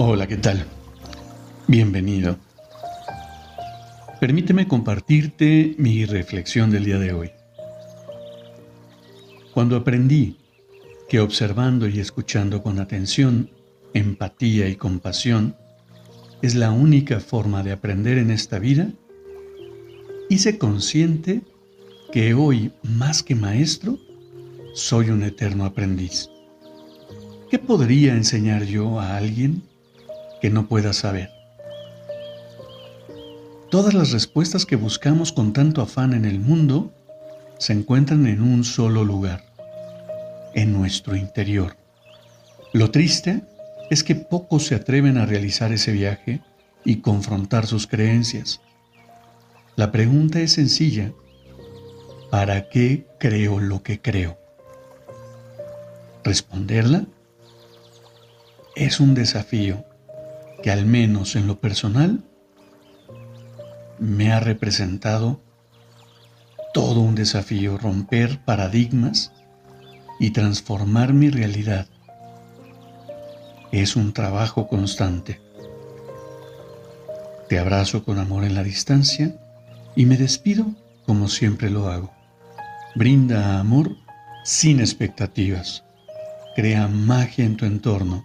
Hola, ¿qué tal? Bienvenido. Permíteme compartirte mi reflexión del día de hoy. Cuando aprendí que observando y escuchando con atención, empatía y compasión es la única forma de aprender en esta vida, hice consciente que hoy, más que maestro, soy un eterno aprendiz. ¿Qué podría enseñar yo a alguien que no pueda saber. Todas las respuestas que buscamos con tanto afán en el mundo se encuentran en un solo lugar, en nuestro interior. Lo triste es que pocos se atreven a realizar ese viaje y confrontar sus creencias. La pregunta es sencilla. ¿Para qué creo lo que creo? Responderla es un desafío que al menos en lo personal me ha representado todo un desafío romper paradigmas y transformar mi realidad. Es un trabajo constante. Te abrazo con amor en la distancia y me despido como siempre lo hago. Brinda amor sin expectativas. Crea magia en tu entorno